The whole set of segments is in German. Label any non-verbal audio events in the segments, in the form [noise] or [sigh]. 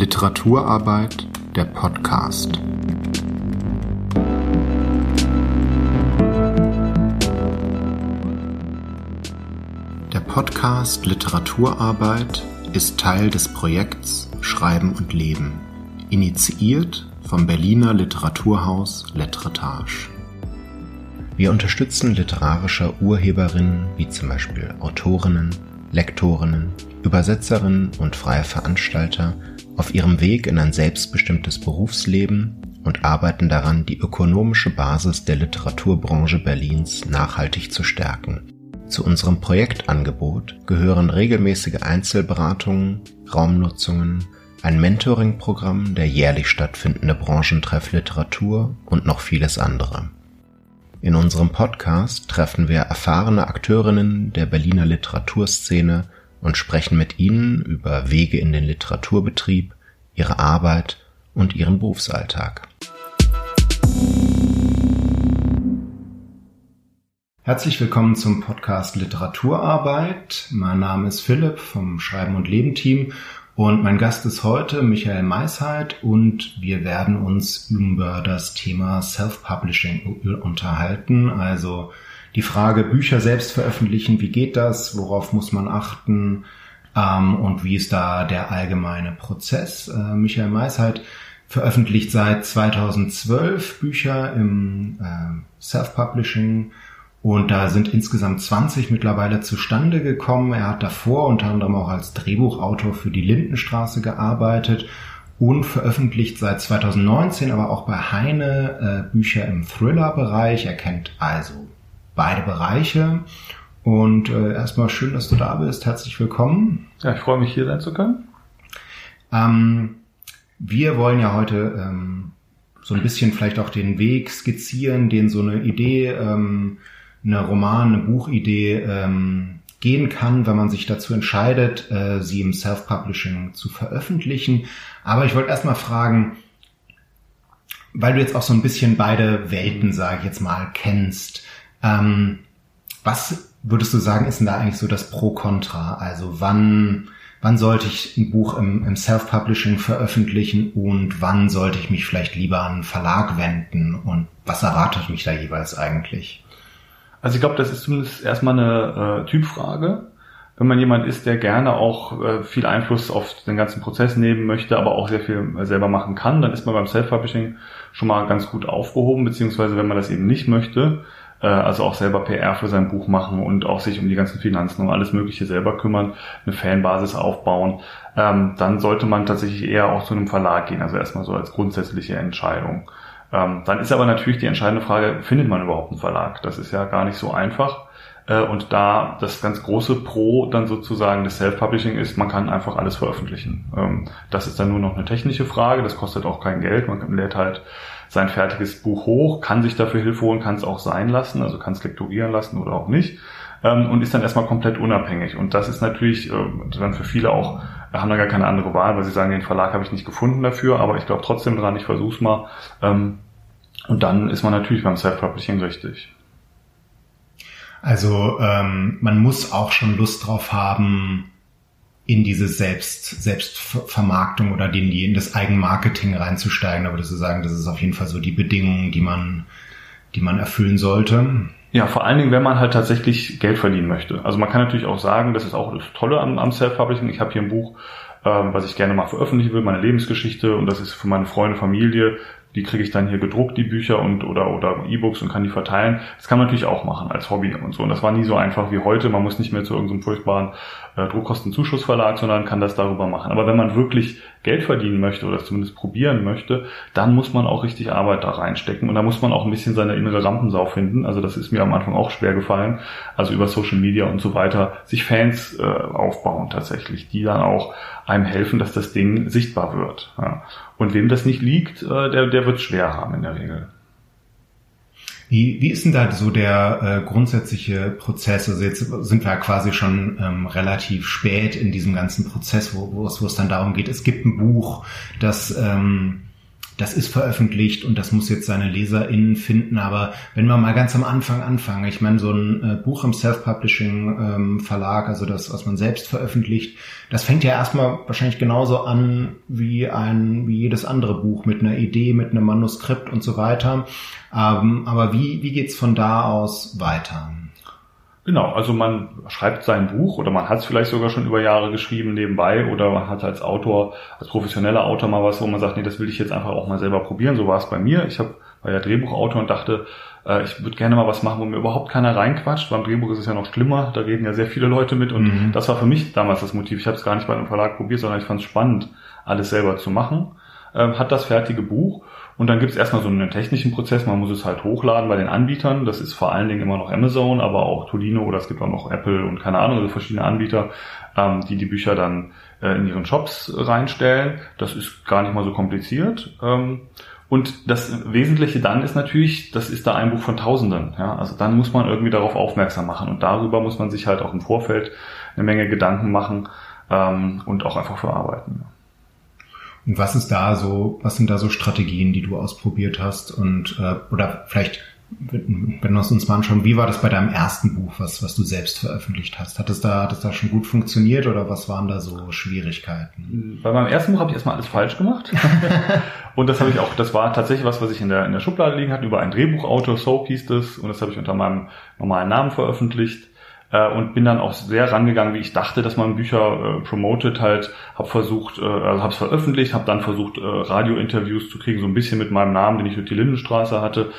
Literaturarbeit der Podcast. Der Podcast Literaturarbeit ist Teil des Projekts Schreiben und Leben, initiiert vom Berliner Literaturhaus Letretage. Wir unterstützen literarische Urheberinnen wie zum Beispiel Autorinnen, Lektorinnen, Übersetzerinnen und freie Veranstalter auf ihrem Weg in ein selbstbestimmtes Berufsleben und arbeiten daran, die ökonomische Basis der Literaturbranche Berlins nachhaltig zu stärken. Zu unserem Projektangebot gehören regelmäßige Einzelberatungen, Raumnutzungen, ein Mentoring-Programm, der jährlich stattfindende Branchentreff Literatur und noch vieles andere. In unserem Podcast treffen wir erfahrene Akteurinnen der Berliner Literaturszene und sprechen mit ihnen über Wege in den Literaturbetrieb, ihre Arbeit und ihren Berufsalltag. Herzlich willkommen zum Podcast Literaturarbeit. Mein Name ist Philipp vom Schreiben und Leben Team und mein Gast ist heute Michael Meisheit und wir werden uns über das Thema Self-Publishing unterhalten. Also die Frage Bücher selbst veröffentlichen, wie geht das, worauf muss man achten ähm, und wie ist da der allgemeine Prozess. Äh, Michael Meisheit veröffentlicht seit 2012 Bücher im äh, Self-Publishing und da sind insgesamt 20 mittlerweile zustande gekommen. Er hat davor unter anderem auch als Drehbuchautor für die Lindenstraße gearbeitet und veröffentlicht seit 2019 aber auch bei Heine äh, Bücher im Thriller-Bereich. Er kennt also beide Bereiche. Und äh, erstmal schön, dass du da bist. Herzlich willkommen. Ja, ich freue mich hier sein zu können. Ähm, wir wollen ja heute ähm, so ein bisschen vielleicht auch den Weg skizzieren, den so eine Idee ähm, eine Roman, eine Buchidee ähm, gehen kann, wenn man sich dazu entscheidet, äh, sie im Self-Publishing zu veröffentlichen. Aber ich wollte erstmal fragen, weil du jetzt auch so ein bisschen beide Welten, sage ich jetzt mal, kennst, ähm, was würdest du sagen, ist denn da eigentlich so das Pro-Contra? Also wann, wann sollte ich ein Buch im, im Self-Publishing veröffentlichen und wann sollte ich mich vielleicht lieber an einen Verlag wenden und was erwartet mich da jeweils eigentlich? Also ich glaube, das ist zumindest erstmal eine äh, Typfrage. Wenn man jemand ist, der gerne auch äh, viel Einfluss auf den ganzen Prozess nehmen möchte, aber auch sehr viel selber machen kann, dann ist man beim Self-Publishing schon mal ganz gut aufgehoben, beziehungsweise wenn man das eben nicht möchte, äh, also auch selber PR für sein Buch machen und auch sich um die ganzen Finanzen und alles Mögliche selber kümmern, eine Fanbasis aufbauen, ähm, dann sollte man tatsächlich eher auch zu einem Verlag gehen, also erstmal so als grundsätzliche Entscheidung. Ähm, dann ist aber natürlich die entscheidende Frage, findet man überhaupt einen Verlag? Das ist ja gar nicht so einfach. Äh, und da das ganz große Pro dann sozusagen des Self-Publishing ist, man kann einfach alles veröffentlichen. Ähm, das ist dann nur noch eine technische Frage, das kostet auch kein Geld. Man lädt halt sein fertiges Buch hoch, kann sich dafür Hilfe holen, kann es auch sein lassen, also kann es lektorieren lassen oder auch nicht. Ähm, und ist dann erstmal komplett unabhängig. Und das ist natürlich äh, dann für viele auch, haben da gar keine andere Wahl, weil sie sagen, den Verlag habe ich nicht gefunden dafür, aber ich glaube trotzdem dran, ich versuch's mal. Ähm, und dann ist man natürlich beim Self-Publishing richtig. Also ähm, man muss auch schon Lust drauf haben, in diese Selbst, Selbstvermarktung oder in, die, in das Eigenmarketing reinzusteigen. Aber das zu sagen, das ist auf jeden Fall so die Bedingungen, die man, die man erfüllen sollte. Ja, vor allen Dingen, wenn man halt tatsächlich Geld verdienen möchte. Also man kann natürlich auch sagen, das ist auch das Tolle am, am Self-Publishing. Ich habe hier ein Buch, ähm, was ich gerne mal veröffentlichen will, meine Lebensgeschichte und das ist für meine Freunde, Familie die kriege ich dann hier gedruckt, die Bücher und oder oder E-Books und kann die verteilen. Das kann man natürlich auch machen als Hobby und so. Und das war nie so einfach wie heute. Man muss nicht mehr zu irgendeinem furchtbaren äh, Druckkostenzuschussverlag, sondern kann das darüber machen. Aber wenn man wirklich Geld verdienen möchte oder zumindest probieren möchte, dann muss man auch richtig Arbeit da reinstecken und da muss man auch ein bisschen seine innere Rampensau finden. Also das ist mir am Anfang auch schwer gefallen. Also über Social Media und so weiter sich Fans äh, aufbauen tatsächlich, die dann auch einem helfen, dass das Ding sichtbar wird. Ja. Und wem das nicht liegt, äh, der, der wird es schwer haben in der Regel. Wie, wie ist denn da so der äh, grundsätzliche Prozess? Also jetzt sind wir ja quasi schon ähm, relativ spät in diesem ganzen Prozess, wo, wo, es, dann darum geht, es gibt ein Buch, das ähm, das ist veröffentlicht und das muss jetzt seine LeserInnen finden. Aber wenn wir mal ganz am Anfang anfangen, ich meine, so ein äh, Buch im Self-Publishing-Verlag, ähm, also das, was man selbst veröffentlicht, das fängt ja erstmal wahrscheinlich genauso an wie ein, wie jedes andere Buch mit einer Idee, mit einem Manuskript und so weiter. Ähm, aber wie, wie geht's von da aus weiter? Genau, also man schreibt sein Buch oder man hat es vielleicht sogar schon über Jahre geschrieben nebenbei oder man hat als Autor, als professioneller Autor mal was, wo man sagt, nee, das will ich jetzt einfach auch mal selber probieren. So war es bei mir. Ich hab, war ja Drehbuchautor und dachte, äh, ich würde gerne mal was machen, wo mir überhaupt keiner reinquatscht. Beim Drehbuch ist es ja noch schlimmer, da reden ja sehr viele Leute mit und mhm. das war für mich damals das Motiv. Ich habe es gar nicht bei einem Verlag probiert, sondern ich fand es spannend, alles selber zu machen. Ähm, hat das fertige Buch und dann gibt es erstmal so einen technischen Prozess, man muss es halt hochladen bei den Anbietern. Das ist vor allen Dingen immer noch Amazon, aber auch Tolino oder es gibt auch noch Apple und keine Ahnung, also verschiedene Anbieter, ähm, die die Bücher dann äh, in ihren Shops reinstellen. Das ist gar nicht mal so kompliziert. Ähm, und das Wesentliche dann ist natürlich, das ist da ein Buch von Tausenden. Ja? Also dann muss man irgendwie darauf aufmerksam machen. Und darüber muss man sich halt auch im Vorfeld eine Menge Gedanken machen ähm, und auch einfach verarbeiten. Und was ist da so, was sind da so Strategien, die du ausprobiert hast? Und äh, oder vielleicht, wenn wir uns mal anschauen, wie war das bei deinem ersten Buch, was, was du selbst veröffentlicht hast? Hat es da, hat es da schon gut funktioniert oder was waren da so Schwierigkeiten? Bei meinem ersten Buch habe ich erstmal alles falsch gemacht. [laughs] und das habe ich auch, das war tatsächlich was, was ich in der, in der Schublade liegen hatte, über einen Drehbuchautor, Soap hieß das, und das habe ich unter meinem normalen Namen veröffentlicht äh, und bin dann auch sehr rangegangen, wie ich dachte, dass man Bücher äh, promotet halt, habe versucht, äh, also habe es veröffentlicht, habe dann versucht äh, Radiointerviews zu kriegen, so ein bisschen mit meinem Namen, den ich durch die Lindenstraße hatte.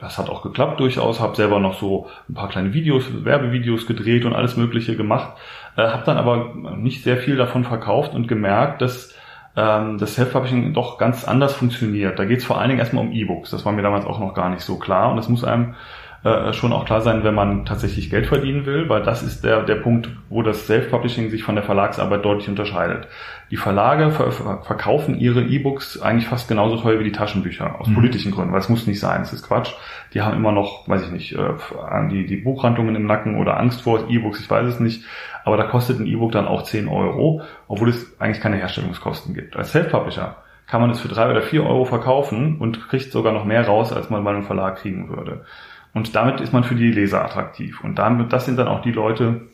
Das hat auch geklappt durchaus, habe selber noch so ein paar kleine Videos, Werbevideos gedreht und alles Mögliche gemacht, äh, habe dann aber nicht sehr viel davon verkauft und gemerkt, dass ähm, das Self-Publishing doch ganz anders funktioniert. Da geht es vor allen Dingen erstmal um E-Books. Das war mir damals auch noch gar nicht so klar und das muss einem äh, schon auch klar sein, wenn man tatsächlich Geld verdienen will, weil das ist der, der Punkt, wo das Self-Publishing sich von der Verlagsarbeit deutlich unterscheidet. Die Verlage ver verkaufen ihre E-Books eigentlich fast genauso teuer wie die Taschenbücher, aus mhm. politischen Gründen, weil es muss nicht sein, es ist Quatsch. Die haben immer noch, weiß ich nicht, äh, die, die Buchhandlungen im Nacken oder Angst vor E-Books, ich weiß es nicht, aber da kostet ein E-Book dann auch 10 Euro, obwohl es eigentlich keine Herstellungskosten gibt. Als Self-Publisher kann man es für drei oder vier Euro verkaufen und kriegt sogar noch mehr raus, als man bei einem Verlag kriegen würde. Und damit ist man für die Leser attraktiv. Und damit, das sind dann auch die Leute,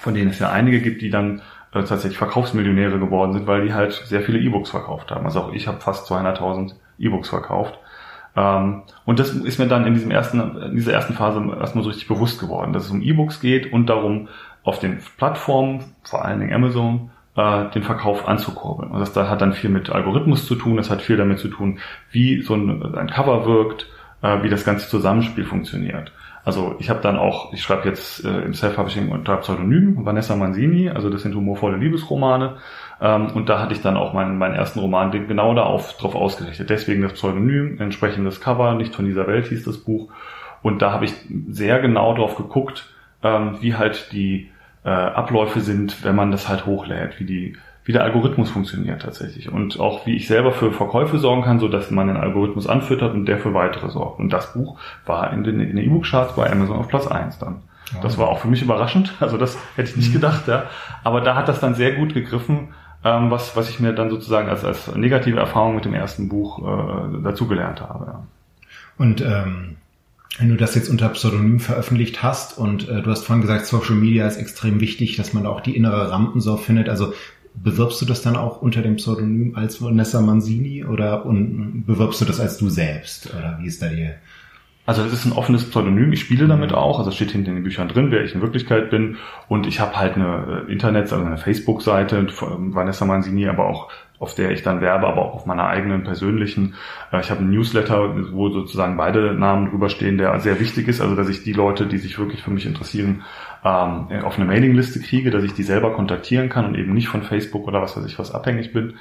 von denen es ja einige gibt, die dann äh, tatsächlich Verkaufsmillionäre geworden sind, weil die halt sehr viele E-Books verkauft haben. Also auch ich habe fast 200.000 E-Books verkauft. Ähm, und das ist mir dann in diesem ersten, in dieser ersten Phase erstmal so richtig bewusst geworden, dass es um E-Books geht und darum, auf den Plattformen, vor allen Dingen Amazon, äh, den Verkauf anzukurbeln. Und das hat dann viel mit Algorithmus zu tun, das hat viel damit zu tun, wie so ein, ein Cover wirkt, äh, wie das ganze Zusammenspiel funktioniert. Also ich habe dann auch, ich schreibe jetzt äh, im Self-Publishing unter Pseudonym Vanessa Manzini, also das sind humorvolle Liebesromane. Ähm, und da hatte ich dann auch meinen, meinen ersten Roman genau darauf drauf ausgerichtet. Deswegen das Pseudonym, entsprechendes Cover, nicht von dieser Welt hieß das Buch. Und da habe ich sehr genau drauf geguckt, ähm, wie halt die äh, Abläufe sind, wenn man das halt hochlädt, wie die wie der Algorithmus funktioniert tatsächlich und auch wie ich selber für Verkäufe sorgen kann, so dass man den Algorithmus anfüttert und der für weitere sorgt. Und das Buch war in den, in E-Book-Charts bei Amazon auf Platz eins dann. Ja. Das war auch für mich überraschend, also das hätte ich nicht mhm. gedacht, ja. Aber da hat das dann sehr gut gegriffen, ähm, was, was ich mir dann sozusagen als, als negative Erfahrung mit dem ersten Buch äh, dazugelernt habe. Ja. Und ähm, wenn du das jetzt unter Pseudonym veröffentlicht hast und äh, du hast vorhin gesagt, Social Media ist extrem wichtig, dass man da auch die innere Rampensau findet. Also Bewirbst du das dann auch unter dem Pseudonym als Vanessa Manzini oder und bewirbst du das als du selbst? Oder wie ist da die? Also es ist ein offenes Pseudonym, ich spiele damit auch, also steht hinter den Büchern drin, wer ich in Wirklichkeit bin. Und ich habe halt eine äh, Internet, also eine Facebook-Seite von Vanessa Manzini, aber auch auf der ich dann werbe, aber auch auf meiner eigenen persönlichen. Äh, ich habe einen Newsletter, wo sozusagen beide Namen drüber stehen, der sehr wichtig ist, also dass ich die Leute, die sich wirklich für mich interessieren, ähm, auf eine Mailingliste kriege, dass ich die selber kontaktieren kann und eben nicht von Facebook oder was weiß ich was abhängig bin.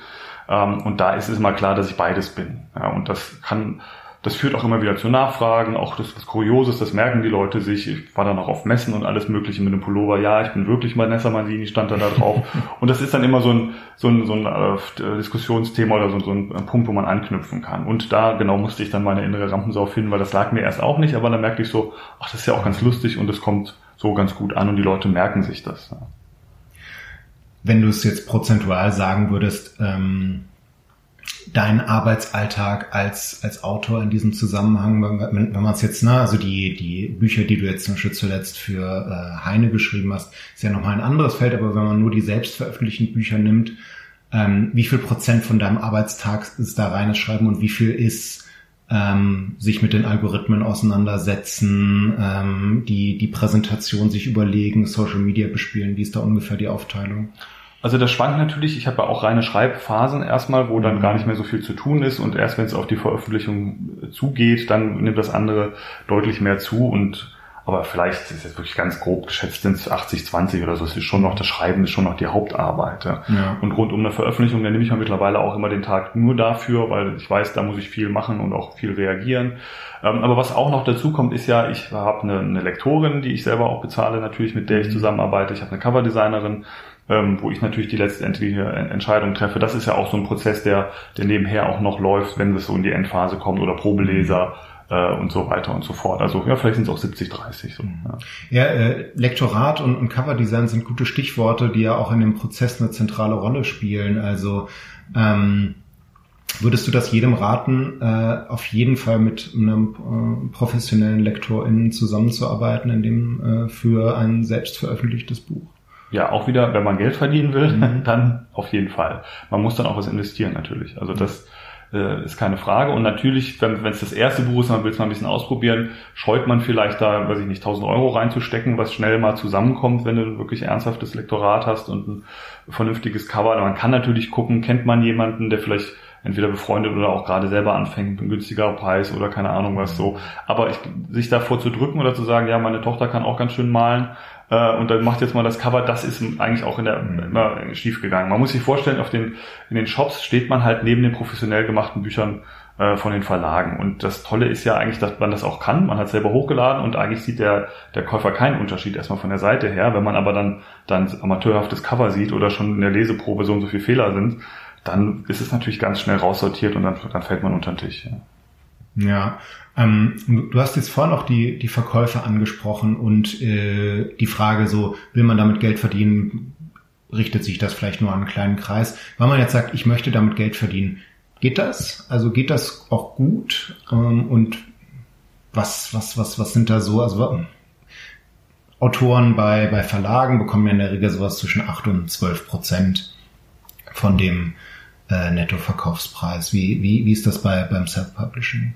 Ähm, und da ist es immer klar, dass ich beides bin. Und das kann das führt auch immer wieder zu Nachfragen, auch das was Kurioses, das merken die Leute sich. Ich war dann auch auf Messen und alles Mögliche mit dem Pullover. Ja, ich bin wirklich Vanessa Manzini, stand dann da drauf. [laughs] und das ist dann immer so ein, so ein, so ein äh, Diskussionsthema oder so, so ein Punkt, wo man anknüpfen kann. Und da genau musste ich dann meine innere Rampensau finden, weil das lag mir erst auch nicht, aber dann merkte ich so, ach, das ist ja auch ganz lustig und es kommt so ganz gut an und die Leute merken sich das. Ja. Wenn du es jetzt prozentual sagen würdest, ähm deinen Arbeitsalltag als, als Autor in diesem Zusammenhang, wenn, wenn man es jetzt, ne, also die, die Bücher, die du jetzt zum Beispiel zuletzt für äh, Heine geschrieben hast, ist ja nochmal ein anderes Feld, aber wenn man nur die selbstveröffentlichten Bücher nimmt, ähm, wie viel Prozent von deinem Arbeitstag ist da reines Schreiben und wie viel ist ähm, sich mit den Algorithmen auseinandersetzen, ähm, die, die Präsentation sich überlegen, Social Media bespielen, wie ist da ungefähr die Aufteilung? Also das schwankt natürlich. Ich habe ja auch reine Schreibphasen erstmal, wo dann mhm. gar nicht mehr so viel zu tun ist und erst wenn es auf die Veröffentlichung zugeht, dann nimmt das andere deutlich mehr zu und aber vielleicht ist jetzt wirklich ganz grob geschätzt sind es 80, 20 oder so. Es ist schon noch, das Schreiben ist schon noch die Hauptarbeit. Ja. ja. Und rund um eine Veröffentlichung, da nehme ich ja mittlerweile auch immer den Tag nur dafür, weil ich weiß, da muss ich viel machen und auch viel reagieren. Ähm, aber was auch noch dazu kommt, ist ja, ich habe eine, eine Lektorin, die ich selber auch bezahle, natürlich, mit der ich mhm. zusammenarbeite. Ich habe eine Coverdesignerin, ähm, wo ich natürlich die letztendliche Entscheidung treffe. Das ist ja auch so ein Prozess, der, der nebenher auch noch läuft, wenn es so in die Endphase kommt oder Probeleser äh, und so weiter und so fort. Also ja, vielleicht sind es auch 70, 30. So, ja, ja äh, Lektorat und, und Coverdesign sind gute Stichworte, die ja auch in dem Prozess eine zentrale Rolle spielen. Also ähm, Würdest du das jedem raten, äh, auf jeden Fall mit einem äh, professionellen LektorInnen zusammenzuarbeiten, in dem äh, für ein selbst veröffentlichtes Buch? Ja, auch wieder, wenn man Geld verdienen will, mhm. [laughs] dann auf jeden Fall. Man muss dann auch was investieren natürlich. Also das äh, ist keine Frage. Und natürlich, wenn es das erste Buch ist, man will es mal ein bisschen ausprobieren, scheut man vielleicht da, weiß ich nicht, 1000 Euro reinzustecken, was schnell mal zusammenkommt, wenn du wirklich ernsthaftes Lektorat hast und ein vernünftiges Cover. Man kann natürlich gucken, kennt man jemanden, der vielleicht entweder befreundet oder auch gerade selber anfängt, ein günstigerer Preis oder keine Ahnung was so. Aber ich, sich davor zu drücken oder zu sagen, ja, meine Tochter kann auch ganz schön malen, äh, und dann macht jetzt mal das Cover, das ist eigentlich auch in der, mhm. immer schief gegangen. Man muss sich vorstellen, auf den, in den Shops steht man halt neben den professionell gemachten Büchern äh, von den Verlagen. Und das Tolle ist ja eigentlich, dass man das auch kann. Man hat selber hochgeladen und eigentlich sieht der, der Käufer keinen Unterschied erstmal von der Seite her. Wenn man aber dann, dann amateurhaftes Cover sieht oder schon in der Leseprobe so und so viele Fehler sind, dann ist es natürlich ganz schnell raussortiert und dann, dann fällt man unter den Tisch. Ja. Ja, ähm, du hast jetzt vorhin auch die, die Verkäufe angesprochen und äh, die Frage so, will man damit Geld verdienen, richtet sich das vielleicht nur an einen kleinen Kreis. Wenn man jetzt sagt, ich möchte damit Geld verdienen, geht das? Also geht das auch gut? Ähm, und was, was, was, was sind da so? Also Autoren bei, bei Verlagen bekommen ja in der Regel sowas zwischen 8 und 12 Prozent von dem äh, Nettoverkaufspreis. Wie, wie, wie ist das bei, beim Self-Publishing?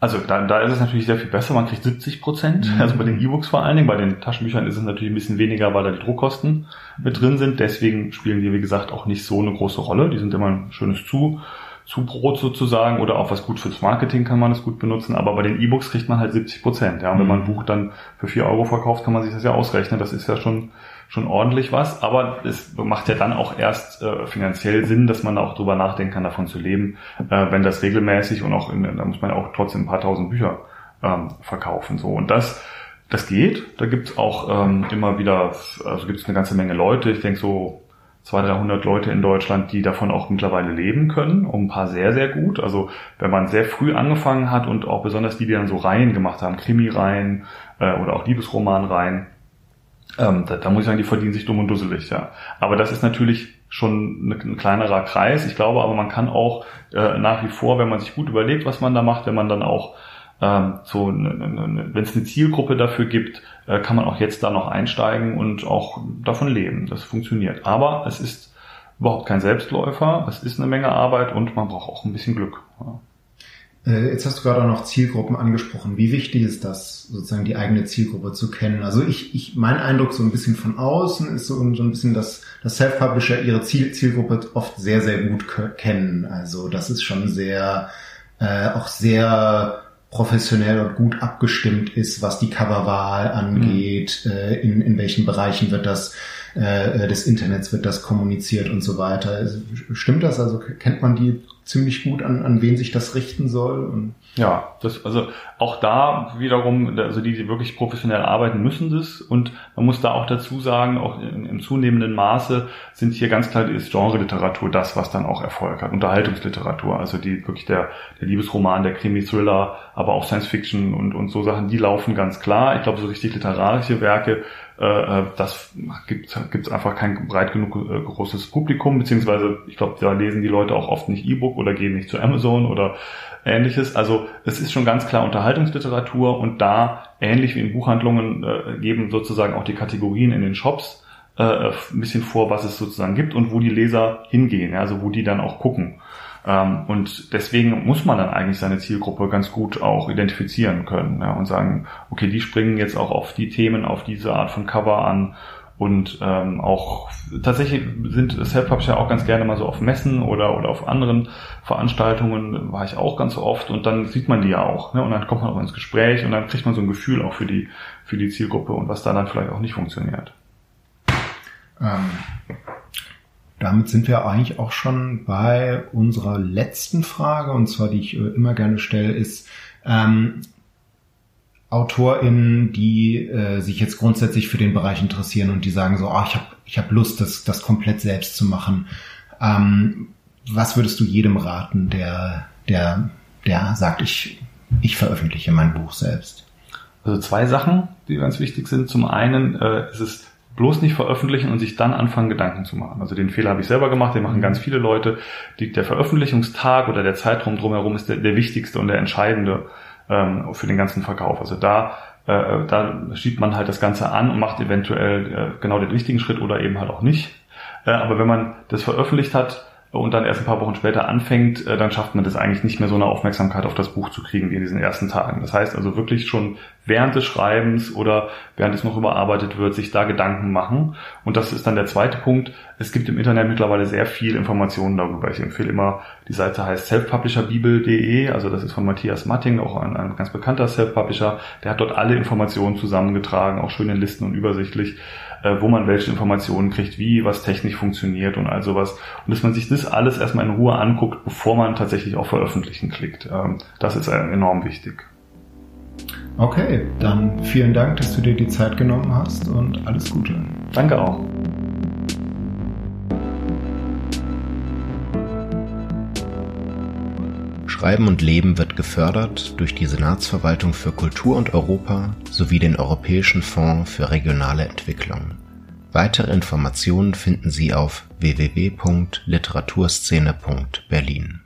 Also da, da ist es natürlich sehr viel besser. Man kriegt 70 Prozent. Mhm. Also bei den E-Books vor allen Dingen. Bei den Taschenbüchern ist es natürlich ein bisschen weniger, weil da die Druckkosten mit drin sind. Deswegen spielen die, wie gesagt, auch nicht so eine große Rolle. Die sind immer ein schönes Zu, Zubrot sozusagen oder auch was gut fürs Marketing kann man es gut benutzen. Aber bei den E-Books kriegt man halt 70 Prozent. Ja, und wenn man ein mhm. Buch dann für 4 Euro verkauft, kann man sich das ja ausrechnen. Das ist ja schon schon ordentlich was, aber es macht ja dann auch erst äh, finanziell Sinn, dass man da auch drüber nachdenken kann, davon zu leben, äh, wenn das regelmäßig und auch in, da muss man auch trotzdem ein paar tausend Bücher ähm, verkaufen. So und das das geht. Da gibt's auch ähm, immer wieder, also gibt's eine ganze Menge Leute. Ich denke so 200, 300 Leute in Deutschland, die davon auch mittlerweile leben können. Und ein paar sehr, sehr gut. Also wenn man sehr früh angefangen hat und auch besonders die, die dann so Reihen gemacht haben, Krimi-Reihen äh, oder auch Liebesroman-Reihen, ähm, da, da muss ich sagen, die verdienen sich dumm und dusselig, ja. Aber das ist natürlich schon ein, ein kleinerer Kreis. Ich glaube aber, man kann auch äh, nach wie vor, wenn man sich gut überlegt, was man da macht, wenn man dann auch ähm, so, ne, ne, ne, wenn es eine Zielgruppe dafür gibt, äh, kann man auch jetzt da noch einsteigen und auch davon leben. Das funktioniert. Aber es ist überhaupt kein Selbstläufer. Es ist eine Menge Arbeit und man braucht auch ein bisschen Glück. Äh, jetzt hast du gerade auch noch Zielgruppen angesprochen. Wie wichtig ist das, sozusagen die eigene Zielgruppe zu kennen? Also ich, ich mein Eindruck so ein bisschen von außen ist so, so ein bisschen, dass, dass Self-Publisher ihre Ziel, Zielgruppe oft sehr, sehr gut kennen. Also das ist schon sehr, äh, auch sehr professionell und gut abgestimmt ist, was die Coverwahl angeht, mhm. äh, in, in welchen Bereichen wird das äh, des Internets wird das kommuniziert und so weiter. Stimmt das? Also kennt man die ziemlich gut, an, an wen sich das richten soll? Und ja, das, also auch da wiederum, also die, die wirklich professionell arbeiten, müssen das. Und man muss da auch dazu sagen, auch in, im zunehmenden Maße sind hier ganz klar ist Genre-Literatur das, was dann auch Erfolg hat. Unterhaltungsliteratur, also die wirklich der, der Liebesroman, der Krimi-Thriller, aber auch Science-Fiction und, und so Sachen, die laufen ganz klar. Ich glaube, so richtig literarische Werke Äh, das gibt es einfach kein breit genug äh, großes Publikum, beziehungsweise ich glaube, da lesen die Leute auch oft nicht E-Book oder gehen nicht zu Amazon oder ähnliches. Also es ist schon ganz klar Unterhaltungsliteratur und da, ähnlich wie in Buchhandlungen, äh, geben sozusagen auch die Kategorien in den Shops äh, ein bisschen vor, was es sozusagen gibt und wo die Leser hingehen, also wo die dann auch gucken. Ähm, und deswegen muss man dann eigentlich seine Zielgruppe ganz gut auch identifizieren können ja, und sagen, okay, die springen jetzt auch auf die Themen, auf diese Art von Cover an und ähm, auch tatsächlich sind Self-Publisher auch ganz gerne mal so auf Messen oder, oder auf anderen Veranstaltungen, war ich auch ganz oft und dann sieht man die ja auch. Ne? Und dann kommt man auch ins Gespräch und dann kriegt man so ein Gefühl auch für die, für die Zielgruppe und was da dann vielleicht auch nicht funktioniert. Ähm, damit sind wir eigentlich auch schon bei unserer letzten Frage, und zwar die ich äh, immer gerne stelle, ist, ähm, AutorInnen, die äh, sich jetzt grundsätzlich für den Bereich interessieren und die sagen so, oh, ich habe ich hab Lust, das, das komplett selbst zu machen. Ähm, was würdest du jedem raten, der, der, der sagt, ich, ich veröffentliche mein Buch selbst? Also zwei Sachen, die ganz wichtig sind. Zum einen äh, ist es bloß nicht veröffentlichen und sich dann anfangen, Gedanken zu machen. Also den Fehler habe ich selber gemacht, den machen ganz viele Leute. Die, der Veröffentlichungstag oder der Zeitraum drumherum ist der, der wichtigste und der entscheidende ähm, für den ganzen Verkauf. Also da, äh, da schiebt man halt das Ganze an und macht eventuell äh, genau den richtigen Schritt oder eben halt auch nicht. Äh, aber wenn man das veröffentlicht hat, und dann erst ein paar Wochen später anfängt, äh, dann schafft man das eigentlich nicht mehr so eine Aufmerksamkeit auf das Buch zu kriegen wie in diesen ersten Tagen. Das heißt also wirklich schon während des Schreibens oder während es noch überarbeitet wird, sich da Gedanken machen. Und das ist dann der zweite Punkt. Es gibt im Internet mittlerweile sehr viel Informationen darüber. Ich empfehle immer, die Seite heißt selfpublisherbibel.de, also das ist von Matthias Matting, auch ein, ein ganz bekannter Self-Publisher. Der hat dort alle Informationen zusammengetragen, auch schön in Listen und übersichtlich äh, wo man welche Informationen kriegt, wie was technisch funktioniert und all sowas. Und dass man sich das alles erstmal in Ruhe anguckt, bevor man tatsächlich auf Veröffentlichen klickt. Ähm, das ist enorm wichtig. Okay, dann vielen Dank, dass du dir die Zeit genommen hast und alles Gute. Danke auch. Schreiben und Leben wird gefördert durch die Senatsverwaltung für Kultur und Europa sowie den Europäischen Fonds für regionale Entwicklung. Weitere Informationen finden Sie auf www.literaturszene.berlin